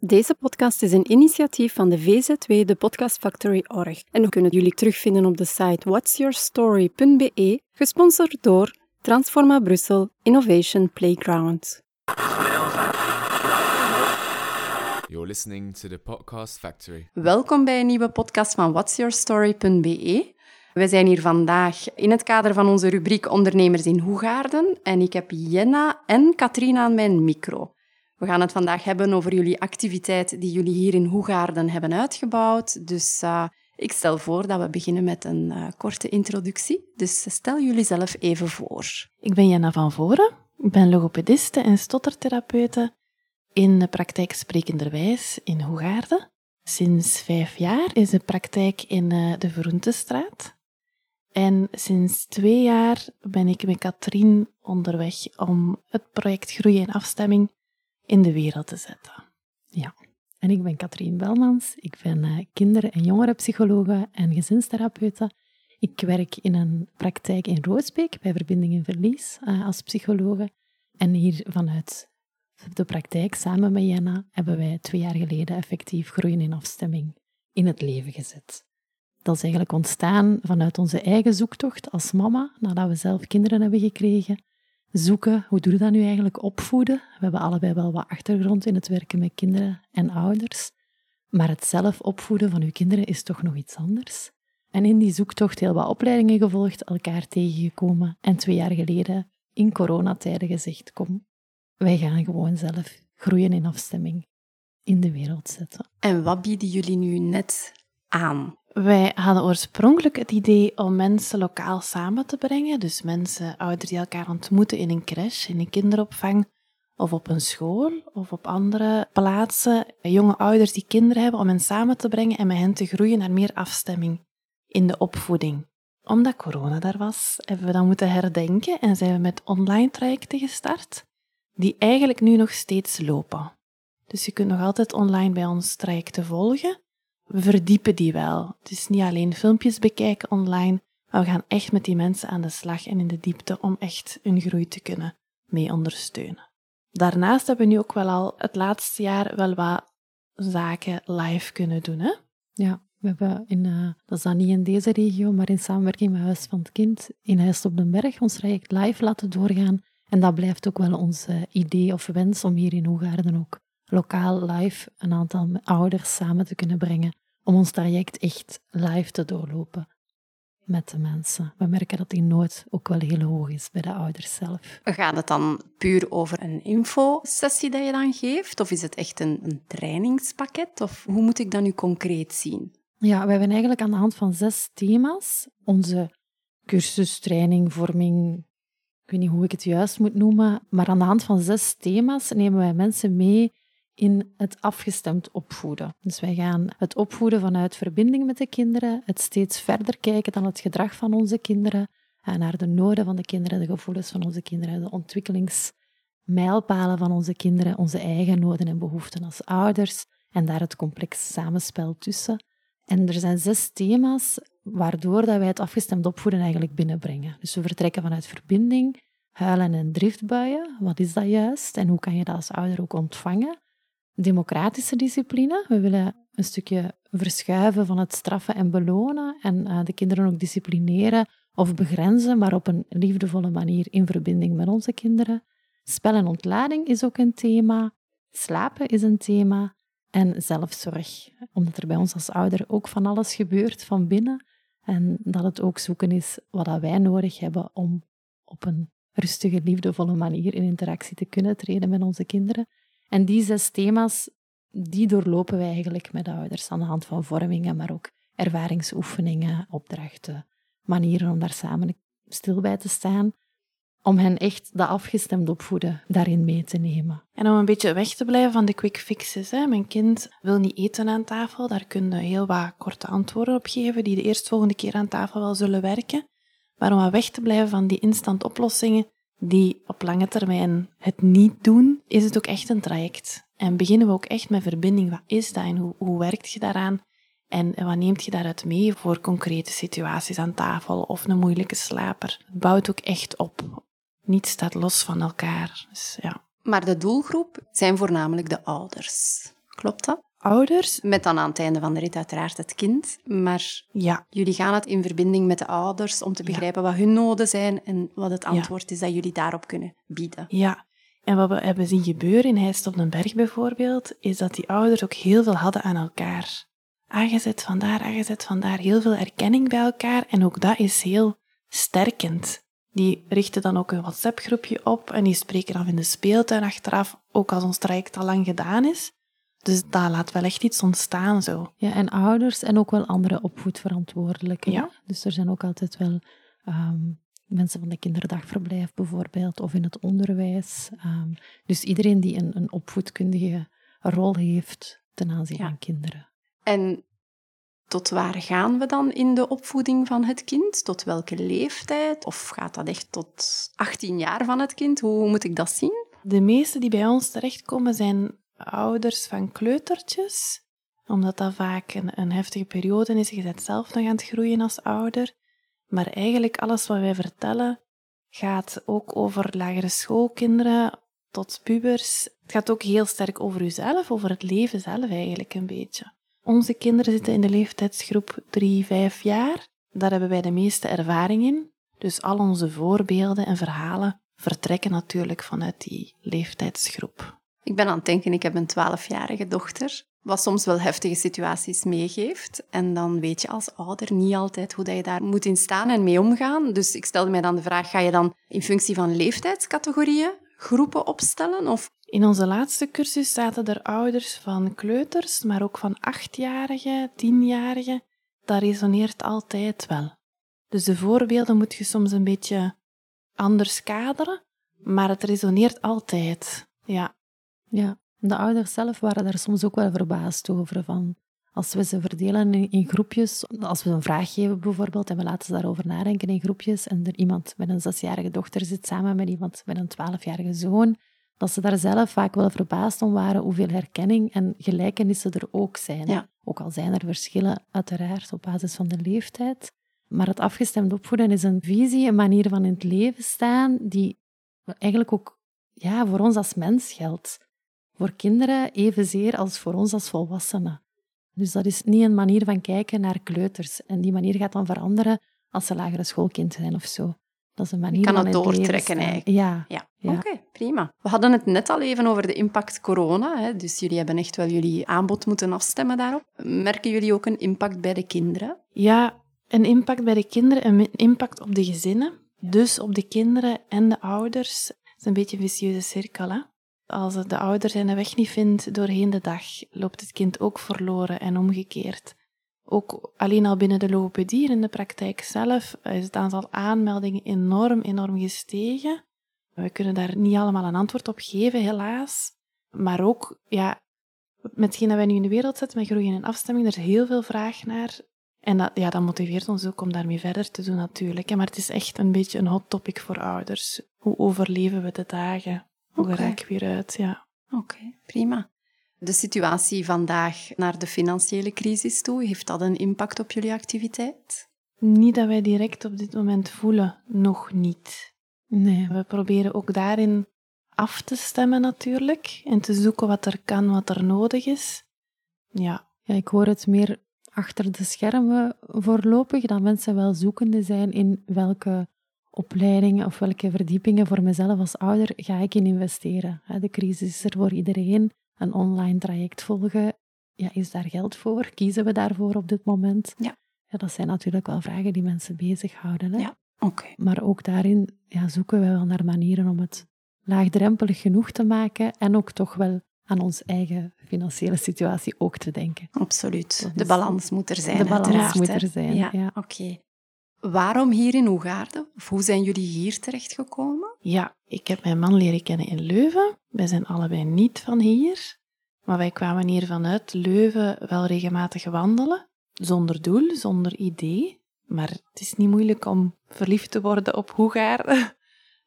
Deze podcast is een initiatief van de VZW, de Podcast Factory Org. En we kunnen jullie terugvinden op de site whatsyourstory.be, gesponsord door Transforma Brussel Innovation Playground. You're listening to the Podcast Factory. Welkom bij een nieuwe podcast van whatsyourstory.be. We zijn hier vandaag in het kader van onze rubriek Ondernemers in Hoegaarden en ik heb Jenna en Katrina aan mijn micro. We gaan het vandaag hebben over jullie activiteit die jullie hier in Hoegaarden hebben uitgebouwd. Dus uh, ik stel voor dat we beginnen met een uh, korte introductie. Dus stel jullie zelf even voor. Ik ben Jenna van Voren. Ik ben logopediste en stottertherapeute in de praktijk Sprekenderwijs in Hoegaarden. Sinds vijf jaar is de praktijk in de Verroentestraat. En sinds twee jaar ben ik met Katrien onderweg om het project Groei en Afstemming in de wereld te zetten. Ja, en ik ben Katrien Belmans. Ik ben uh, kinder- en jongerenpsychologe en gezinstherapeute. Ik werk in een praktijk in Roosbeek bij Verbinding in Verlies uh, als psychologe. En hier vanuit de praktijk, samen met Jenna, hebben wij twee jaar geleden effectief groeien in afstemming in het leven gezet. Dat is eigenlijk ontstaan vanuit onze eigen zoektocht als mama, nadat we zelf kinderen hebben gekregen zoeken, hoe doe je dat nu eigenlijk, opvoeden. We hebben allebei wel wat achtergrond in het werken met kinderen en ouders. Maar het zelf opvoeden van uw kinderen is toch nog iets anders. En in die zoektocht heel wat opleidingen gevolgd, elkaar tegengekomen en twee jaar geleden in coronatijden gezegd, kom, wij gaan gewoon zelf groeien in afstemming in de wereld zetten. En wat bieden jullie nu net Wij hadden oorspronkelijk het idee om mensen lokaal samen te brengen. Dus mensen, ouders die elkaar ontmoeten in een crash, in een kinderopvang of op een school of op andere plaatsen. Jonge ouders die kinderen hebben, om hen samen te brengen en met hen te groeien naar meer afstemming in de opvoeding. Omdat corona daar was, hebben we dat moeten herdenken en zijn we met online trajecten gestart, die eigenlijk nu nog steeds lopen. Dus je kunt nog altijd online bij ons trajecten volgen we verdiepen die wel. Het is niet alleen filmpjes bekijken online, maar we gaan echt met die mensen aan de slag en in de diepte om echt hun groei te kunnen mee ondersteunen. Daarnaast hebben we nu ook wel al het laatste jaar wel wat zaken live kunnen doen. Hè? Ja, we hebben in, uh, dat is dan niet in deze regio, maar in samenwerking met Huis van het Kind in Huis op den Berg ons traject live laten doorgaan. En dat blijft ook wel ons idee of wens om hier in Hoegaarden ook lokaal live een aantal ouders samen te kunnen brengen om ons traject echt live te doorlopen met de mensen. We merken dat die nood ook wel heel hoog is bij de ouders zelf. Gaat het dan puur over een infosessie dat je dan geeft? Of is het echt een, een trainingspakket? Of hoe moet ik dat nu concreet zien? Ja, we hebben eigenlijk aan de hand van zes thema's onze cursus, training, vorming, ik weet niet hoe ik het juist moet noemen, maar aan de hand van zes thema's nemen wij mensen mee in het afgestemd opvoeden. Dus wij gaan het opvoeden vanuit verbinding met de kinderen, het steeds verder kijken dan het gedrag van onze kinderen, en naar de noden van de kinderen, de gevoelens van onze kinderen, de ontwikkelingsmijlpalen van onze kinderen, onze eigen noden en behoeften als ouders, en daar het complex samenspel tussen. En er zijn zes thema's waardoor dat wij het afgestemd opvoeden eigenlijk binnenbrengen. Dus we vertrekken vanuit verbinding, huilen en driftbuien. Wat is dat juist? En hoe kan je dat als ouder ook ontvangen? Democratische discipline. We willen een stukje verschuiven van het straffen en belonen en uh, de kinderen ook disciplineren of begrenzen, maar op een liefdevolle manier in verbinding met onze kinderen. Spel en ontlading is ook een thema. Slapen is een thema. En zelfzorg, omdat er bij ons als ouder ook van alles gebeurt van binnen. En dat het ook zoeken is wat wij nodig hebben om op een rustige, liefdevolle manier in interactie te kunnen treden met onze kinderen. En die zes thema's, die doorlopen wij eigenlijk met de ouders aan de hand van vormingen, maar ook ervaringsoefeningen, opdrachten, manieren om daar samen stil bij te staan, om hen echt dat afgestemd opvoeden daarin mee te nemen. En om een beetje weg te blijven van de quick fixes. Hè. Mijn kind wil niet eten aan tafel, daar kun je heel wat korte antwoorden op geven, die de eerstvolgende keer aan tafel wel zullen werken. Maar om weg te blijven van die instant oplossingen, die op lange termijn het niet doen, is het ook echt een traject. En beginnen we ook echt met verbinding. Wat is dat en hoe, hoe werkt je daaraan? En wat neemt je daaruit mee voor concrete situaties aan tafel of een moeilijke slaper? Het bouwt ook echt op. Niets staat los van elkaar. Dus, ja. Maar de doelgroep zijn voornamelijk de ouders. Klopt dat? Ouders, Met dan aan het einde van de rit uiteraard het kind. Maar ja, jullie gaan het in verbinding met de ouders om te Ja. begrijpen wat hun noden zijn en wat het Ja. antwoord is dat jullie daarop kunnen bieden. Ja, en wat we hebben zien gebeuren in Heist op den Berg bijvoorbeeld, is dat die ouders ook heel veel hadden aan elkaar. Aangezet vandaar, aangezet vandaar, heel veel erkenning bij elkaar en ook dat is heel sterkend. Die richten dan ook een WhatsApp-groepje op en die spreken af in de speeltuin achteraf, ook als ons traject al lang gedaan is. Dus dat laat wel echt iets ontstaan zo. Ja, en ouders en ook wel andere opvoedverantwoordelijken. Ja. Dus er zijn ook altijd wel ehm, mensen van de kinderdagverblijf bijvoorbeeld, of in het onderwijs. Ehm, dus iedereen die een, een opvoedkundige rol heeft ten aanzien Ja. van kinderen. En tot waar gaan we dan in de opvoeding van het kind? Tot welke leeftijd? Of gaat dat echt tot 18 jaar van het kind? Hoe moet ik dat zien? De meeste die bij ons terechtkomen zijn ouders van kleutertjes, omdat dat vaak een, een heftige periode is. Je bent zelf nog aan het groeien als ouder. Maar eigenlijk alles wat wij vertellen gaat ook over lagere schoolkinderen tot pubers. Het gaat ook heel sterk over uzelf, over het leven zelf eigenlijk een beetje. Onze kinderen zitten in de leeftijdsgroep 3, 5 jaar. Daar hebben wij de meeste ervaring in. Dus al onze voorbeelden en verhalen vertrekken natuurlijk vanuit die leeftijdsgroep. Ik ben aan het denken, ik heb een 12-jarige dochter, wat soms wel heftige situaties meegeeft. En dan weet je als ouder niet altijd hoe dat je daar moet in staan en mee omgaan. Dus ik stelde mij dan de vraag, ga je dan in functie van leeftijdscategorieën groepen opstellen? Of In onze laatste cursus zaten er ouders van kleuters, maar ook van achtjarigen, tienjarigen. Dat resoneert altijd wel. Dus de voorbeelden moet je soms een beetje anders kaderen, maar het resoneert altijd. Ja, Ja, de ouders zelf waren daar soms ook wel verbaasd over. Van als we ze verdelen in, in groepjes, als we een vraag geven bijvoorbeeld en we laten ze daarover nadenken in groepjes en er iemand met een zesjarige dochter zit samen met iemand met een twaalfjarige zoon, dat ze daar zelf vaak wel verbaasd om waren hoeveel herkenning en gelijkenissen er ook zijn. Ja. Ook al zijn er verschillen, uiteraard, op basis van de leeftijd. Maar het afgestemd opvoeden is een visie, een manier van in het leven staan, die eigenlijk ook ja, voor ons als mens geldt. Voor kinderen evenzeer als voor ons als volwassenen. Dus dat is niet een manier van kijken naar kleuters. En die manier gaat dan veranderen als ze lagere schoolkind zijn of zo. Dat is een manier kan van het doortrekken eigenlijk. Ja, Ja, Ja. oké, prima. We hadden het net al even over de impact corona. Hè? Dus jullie hebben echt wel jullie aanbod moeten afstemmen daarop. Merken jullie ook een impact bij de kinderen? Ja, een impact bij de kinderen en een impact op de gezinnen. Dus op de kinderen en de ouders. Het is een beetje een vicieuze cirkel. Hè? Als de ouder zijn weg niet vindt doorheen de dag, loopt het kind ook verloren en omgekeerd. Ook alleen al binnen de logopedie, in de praktijk zelf, is het aantal aanmeldingen enorm, enorm gestegen. We kunnen daar niet allemaal een antwoord op geven, helaas. Maar ook, ja, met hetgeen dat wij nu in de wereld zetten, met groeien en afstemming, er is heel veel vraag naar. En dat, ja, dat motiveert ons ook om daarmee verder te doen, natuurlijk. Maar het is echt een beetje een hot topic voor ouders. Hoe overleven we de dagen? Hoe raak ik weer uit? Ja. Oké, prima. De situatie vandaag naar de financiële crisis toe, heeft dat een impact op jullie activiteit? Niet dat wij direct op dit moment voelen, nog niet. nee. We proberen ook daarin af te stemmen, natuurlijk. En te zoeken wat er kan, wat er nodig is. Ja, Ja, ik hoor het meer achter de schermen voorlopig, dat mensen wel zoekende zijn in welke opleidingen of welke verdiepingen voor mezelf als ouder ga ik in investeren. De crisis is er voor iedereen. Een online traject volgen, ja, is daar geld voor? Kiezen we daarvoor op dit moment? Ja. Ja, dat zijn natuurlijk wel vragen die mensen bezighouden. Hè? Ja. Oké. Maar ook daarin ja, zoeken we wel naar manieren om het laagdrempelig genoeg te maken en ook toch wel aan onze eigen financiële situatie ook te denken. Absoluut. De balans moet er zijn. de balans uiteraard, moet er zijn, Ja, ja. oké. Waarom hier in Hoegaarden? Of hoe zijn jullie hier terechtgekomen? Ja, ik heb mijn man leren kennen in Leuven. Wij zijn allebei niet van hier. Maar wij kwamen hier vanuit Leuven wel regelmatig wandelen. Zonder doel, zonder idee. Maar het is niet moeilijk om verliefd te worden op Hoegaarden.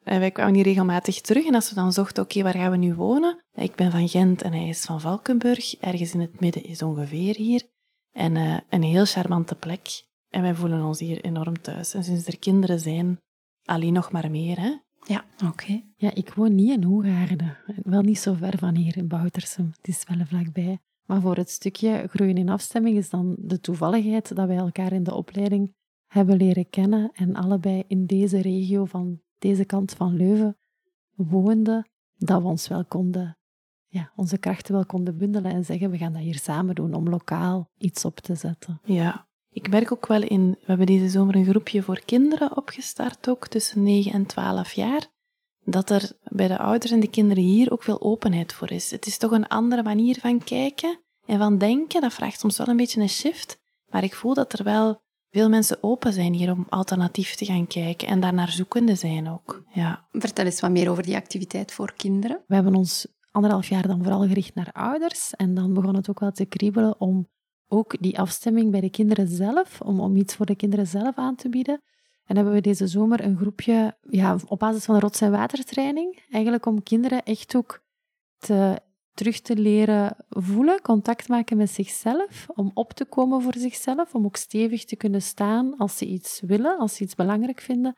En wij kwamen hier regelmatig terug. En als we dan zochten, oké, waar gaan we nu wonen? Ik ben van Gent en hij is van Valkenburg. Ergens in het midden is ongeveer hier. En eh, een heel charmante plek. En wij voelen ons hier enorm thuis. En sinds er kinderen zijn, alleen nog maar meer, hè? Ja, oké. Ja, ik woon niet in Hoegaarden. Wel niet zo ver van hier in Boutersum. Het is wel vlakbij. Maar voor het stukje groeien in afstemming is dan de toevalligheid dat wij elkaar in de opleiding hebben leren kennen en allebei in deze regio van deze kant van Leuven woonden, dat we ons wel konden, ja, onze krachten wel konden bundelen en zeggen we gaan dat hier samen doen om lokaal iets op te zetten. Ja, ik merk ook wel in, we hebben deze zomer een groepje voor kinderen opgestart ook, tussen 9 en 12 jaar, dat er bij de ouders en de kinderen hier ook veel openheid voor is. Het is toch een andere manier van kijken en van denken. Dat vraagt soms wel een beetje een shift, maar ik voel dat er wel veel mensen open zijn hier om alternatief te gaan kijken en daarnaar zoekende zijn ook. Ja. Vertel eens wat meer over die activiteit voor kinderen. We hebben ons anderhalf jaar dan vooral gericht naar ouders en dan begon het ook wel te kriebelen om ook die afstemming bij de kinderen zelf, om, om iets voor de kinderen zelf aan te bieden. En hebben we deze zomer een groepje ja, op basis van rots- en watertraining, eigenlijk om kinderen echt ook te, terug te leren voelen, contact maken met zichzelf, om op te komen voor zichzelf, om ook stevig te kunnen staan als ze iets willen, als ze iets belangrijk vinden.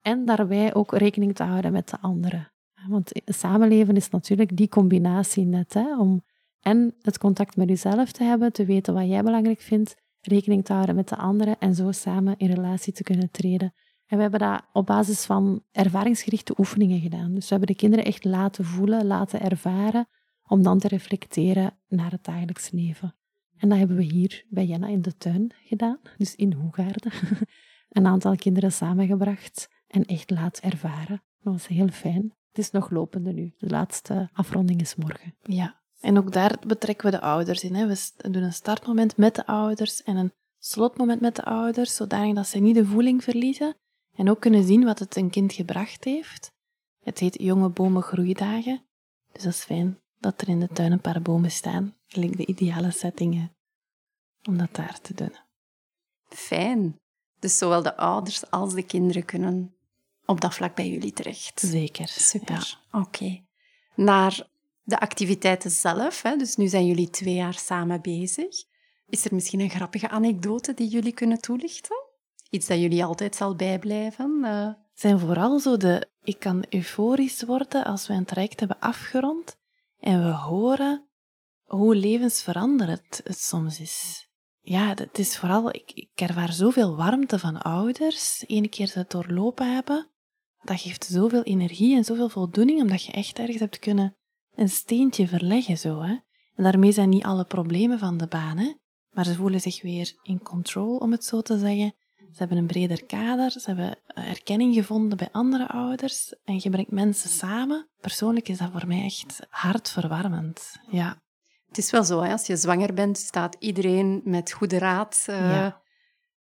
En daarbij ook rekening te houden met de anderen. Want samenleven is natuurlijk die combinatie net, hè, om en het contact met jezelf te hebben, te weten wat jij belangrijk vindt, rekening te houden met de anderen en zo samen in relatie te kunnen treden. En we hebben dat op basis van ervaringsgerichte oefeningen gedaan. Dus we hebben de kinderen echt laten voelen, laten ervaren, om dan te reflecteren naar het dagelijks leven. En dat hebben we hier bij Jenna in de tuin gedaan, dus in Hoegaarden. Een aantal kinderen samengebracht en echt laten ervaren. Dat was heel fijn. Het is nog lopende nu. De laatste afronding is morgen. Ja, en ook daar betrekken we de ouders in. Hè. We doen een startmoment met de ouders en een slotmoment met de ouders, zodat ze niet de voeling verliezen en ook kunnen zien wat het een kind gebracht heeft. Het heet Jonge Bomen Groeidagen, dus dat is fijn dat er in de tuin een paar bomen staan. Gelijk de ideale settingen om dat daar te doen. Fijn. Dus zowel de ouders als de kinderen kunnen op dat vlak bij jullie terecht. Zeker. Super. Oké. Naar de activiteiten zelf, hè, dus nu zijn jullie twee jaar samen bezig. Is er misschien een grappige anekdote die jullie kunnen toelichten? Iets dat jullie altijd zal bijblijven? Uh... zijn vooral zo de... Ik kan euforisch worden als we een traject hebben afgerond en we horen hoe levensveranderend het soms is. Ja, het is vooral... Ik, ik ervaar zoveel warmte van ouders, ene keer ze doorlopen hebben. Dat geeft zoveel energie en zoveel voldoening, omdat je echt ergens hebt kunnen een steentje verleggen zo. Hè? En daarmee zijn niet alle problemen van de baan, hè? maar ze voelen zich weer in control, om het zo te zeggen. Ze hebben een breder kader, ze hebben erkenning gevonden bij andere ouders en je brengt mensen samen. Persoonlijk is dat voor mij echt hartverwarmend. Ja. Het is wel zo, hè? als je zwanger bent, staat iedereen met goede raad. Uh, ja.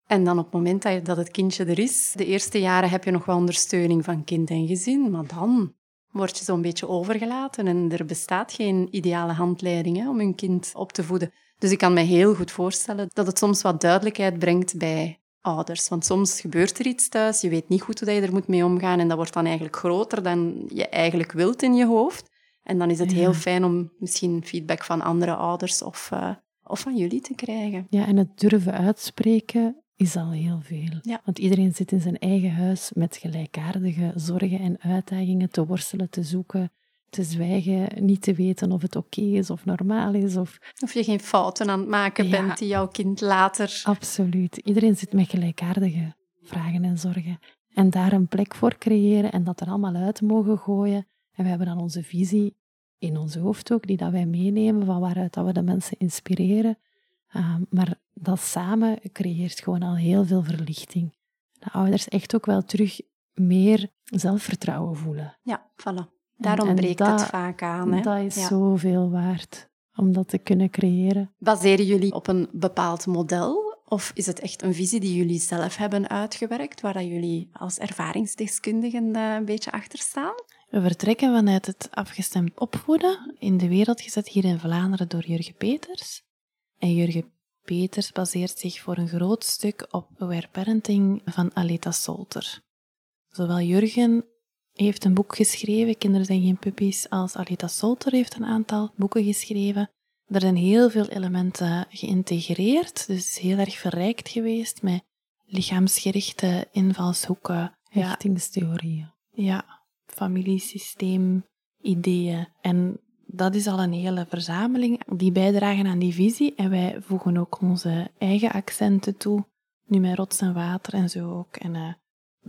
En dan op het moment dat het kindje er is, de eerste jaren heb je nog wel ondersteuning van kind en gezin, maar dan word je zo'n beetje overgelaten en er bestaat geen ideale handleiding hè, om een kind op te voeden. Dus ik kan me heel goed voorstellen dat het soms wat duidelijkheid brengt bij ouders. Want soms gebeurt er iets thuis, je weet niet goed hoe je er moet mee omgaan en dat wordt dan eigenlijk groter dan je eigenlijk wilt in je hoofd. En dan is het heel fijn om misschien feedback van andere ouders of, uh, of van jullie te krijgen. Ja, en het durven uitspreken is al heel veel. Ja. Want iedereen zit in zijn eigen huis met gelijkaardige zorgen en uitdagingen te worstelen, te zoeken, te zwijgen, niet te weten of het oké is of normaal is. Of... of je geen fouten aan het maken bent die jouw kind later... Absoluut. Iedereen zit met gelijkaardige vragen en zorgen. En daar een plek voor creëren en dat er allemaal uit mogen gooien. En we hebben dan onze visie in ons hoofd ook, die dat wij meenemen, van waaruit dat we de mensen inspireren. Ehm, maar dat samen creëert gewoon al heel veel verlichting. De ouders echt ook wel terug meer zelfvertrouwen voelen. Ja, voilà. Daarom breekt het vaak aan. Hè? Dat is zoveel waard om dat te kunnen creëren. Baseren jullie op een bepaald model? Of is het echt een visie die jullie zelf hebben uitgewerkt, waar dat jullie als ervaringsdeskundigen eh, een beetje achter staan? We vertrekken vanuit het afgestemd opvoeden, in de wereld gezet hier in Vlaanderen door Jurgen Peters. En Jurgen Peters baseert zich voor een groot stuk op Aware Parenting van Aleta Solter. Zowel Jurgen heeft een boek geschreven, Kinderen zijn geen puppies, als Aleta Solter heeft een aantal boeken geschreven. Er zijn heel veel elementen geïntegreerd, dus het is heel erg verrijkt geweest met lichaamsgerichte invalshoeken. Hechtingstheorieën. Ja, familiesysteem, ideeën. En dat is al een hele verzameling die bijdragen aan die visie. En wij voegen ook onze eigen accenten toe. Nu met rots en water en zo ook. En uh,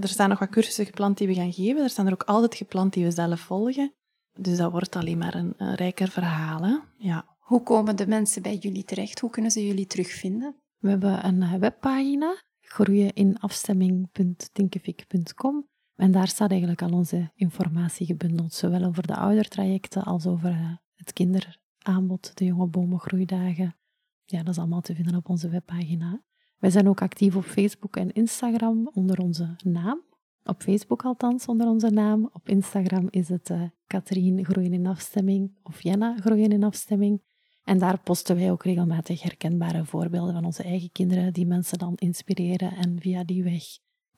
er staan nog wat cursussen gepland die we gaan geven. Er staan er ook altijd gepland die we zelf volgen. Dus dat wordt alleen maar een, een rijker verhaal. Hè? Ja. Hoe komen de mensen bij jullie terecht? Hoe kunnen ze jullie terugvinden? We hebben een eh, webpagina, groeieninafstemming.tinkefik.com. En daar staat eigenlijk al onze informatie gebundeld, zowel over de oudertrajecten als over eh, het kinderaanbod, de jonge bomengroeidagen. Ja, dat is allemaal te vinden op onze webpagina. Wij zijn ook actief op Facebook en Instagram onder onze naam. Op Facebook althans onder onze naam. Op Instagram is het uh, Katrien Groeien in Afstemming of Jenna Groeien in Afstemming. En daar posten wij ook regelmatig herkenbare voorbeelden van onze eigen kinderen, die mensen dan inspireren en via die weg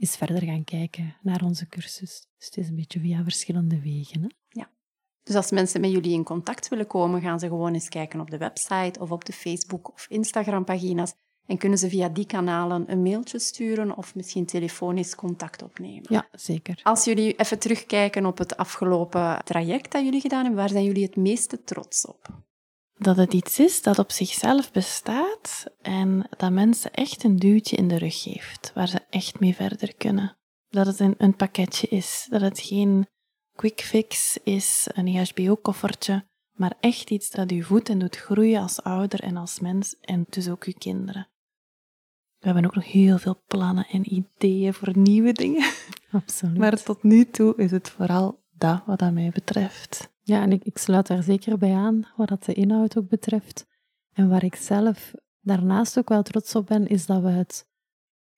eens verder gaan kijken naar onze cursus. Dus het is een beetje via verschillende wegen. Hè? Ja. Dus als mensen met jullie in contact willen komen, gaan ze gewoon eens kijken op de website of op de Facebook of Instagram-pagina's. En kunnen ze via die kanalen een mailtje sturen of misschien telefonisch contact opnemen? Ja, zeker. Als jullie even terugkijken op het afgelopen traject dat jullie gedaan hebben, waar zijn jullie het meeste trots op? Dat het iets is dat op zichzelf bestaat en dat mensen echt een duwtje in de rug geeft, waar ze echt mee verder kunnen. Dat het een, een pakketje is, dat het geen quick fix is, een EHBO-koffertje, maar echt iets dat u voedt en doet groeien als ouder en als mens en dus ook uw kinderen. We hebben ook nog heel veel plannen en ideeën voor nieuwe dingen. Absoluut. Maar tot nu toe is het vooral dat wat dat mij betreft. Ja, en ik, sluit daar zeker bij aan, wat dat de inhoud ook betreft. En waar ik zelf daarnaast ook wel trots op ben, is dat we het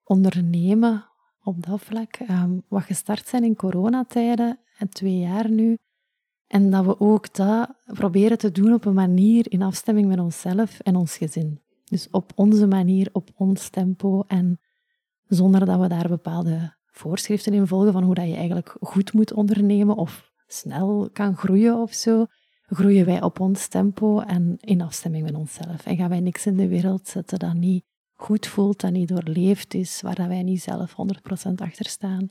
ondernemen op dat vlak, um, wat gestart zijn in coronatijden, en twee jaar nu, en dat we ook dat proberen te doen op een manier in afstemming met onszelf en ons gezin. Dus op onze manier, op ons tempo en zonder dat we daar bepaalde voorschriften in volgen van hoe dat je eigenlijk goed moet ondernemen of snel kan groeien of zo, groeien wij op ons tempo en in afstemming met onszelf. En gaan wij niks in de wereld zetten dat niet goed voelt, dat niet doorleefd is, waar wij niet zelf 100% achter staan.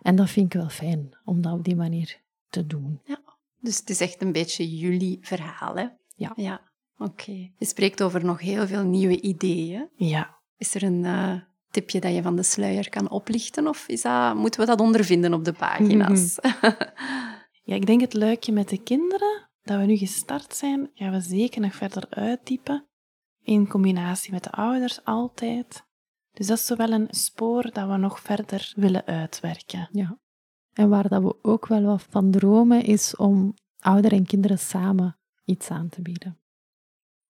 En dat vind ik wel fijn, om dat op die manier te doen. Ja, dus het is echt een beetje jullie verhaal, hè? Ja. Ja, oké. Je spreekt over nog heel veel nieuwe ideeën. Ja. Is er een uh, tipje dat je van de sluier kan oplichten? Of is dat, moeten we dat ondervinden op de pagina's? ja, ik denk het luikje met de kinderen, dat we nu gestart zijn, gaan we zeker nog verder uitdiepen. In combinatie met de ouders altijd. Dus dat is zowel een spoor dat we nog verder willen uitwerken. Ja. En waar dat we ook wel wat van dromen, is om ouderen en kinderen samen iets aan te bieden.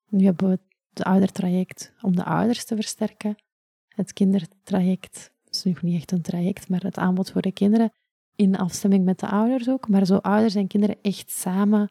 Nu hebben we het oudertraject om de ouders te versterken. Het kindertraject is nog niet echt een traject, maar het aanbod voor de kinderen in afstemming met de ouders ook. Maar zo ouders en kinderen echt samen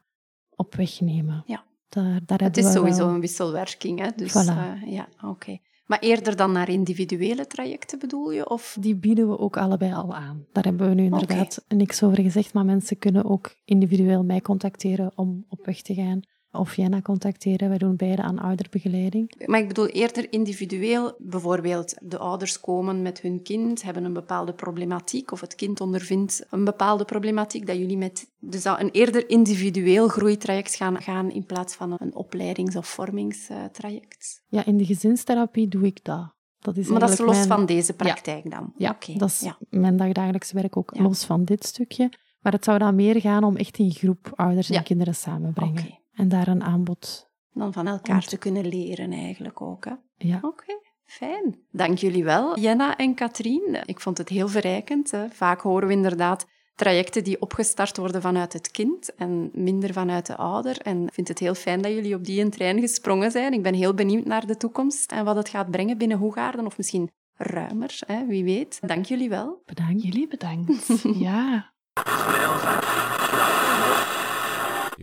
op weg nemen. Ja. Daar, daar het is sowieso een wisselwerking, hè? Dus, voilà. uh, ja, oké. Maar eerder dan naar individuele trajecten bedoel je? Of? Die bieden we ook allebei al aan. Daar hebben we nu inderdaad okay. niks over gezegd, maar mensen kunnen ook individueel mij contacteren om op weg te gaan. Of Jenna contacteren. Wij doen beide aan ouderbegeleiding. Maar ik bedoel eerder individueel. Bijvoorbeeld de ouders komen met hun kind, hebben een bepaalde problematiek, of het kind ondervindt een bepaalde problematiek, dat jullie met dus een eerder individueel groeitraject gaan, gaan in plaats van een opleidings- of vormingstraject. Ja, in de gezinstherapie doe ik dat. Dat is maar dat is los mijn... van deze praktijk ja. dan? Ja, okay. dat is ja. mijn dagdagelijks werk ook los van dit stukje. Maar het zou dan meer gaan om echt in groep ouders en kinderen samenbrengen. Okay. En daar een aanbod. Dan van elkaar Ont... te kunnen leren eigenlijk ook. Hè? Ja. Oké, okay, fijn. Dank jullie wel, Jenna en Katrien. Ik vond het heel verrijkend. Hè? Vaak horen we inderdaad trajecten die opgestart worden vanuit het kind en minder vanuit de ouder. En ik vind het heel fijn dat jullie op die een trein gesprongen zijn. Ik ben heel benieuwd naar de toekomst en wat het gaat brengen binnen Hoegaarden, of misschien ruimer, hè? wie weet. Dank jullie wel. Bedankt. Jullie bedankt. ja.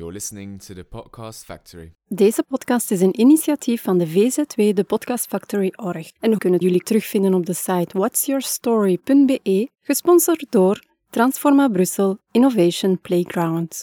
You're listening to the Podcast Factory. Deze podcast is een initiatief van de VZW, de Podcast Factory Org. En we kunnen jullie terugvinden op de site whatsyourstory.be, gesponsord door Transforma Brussel Innovation Playground.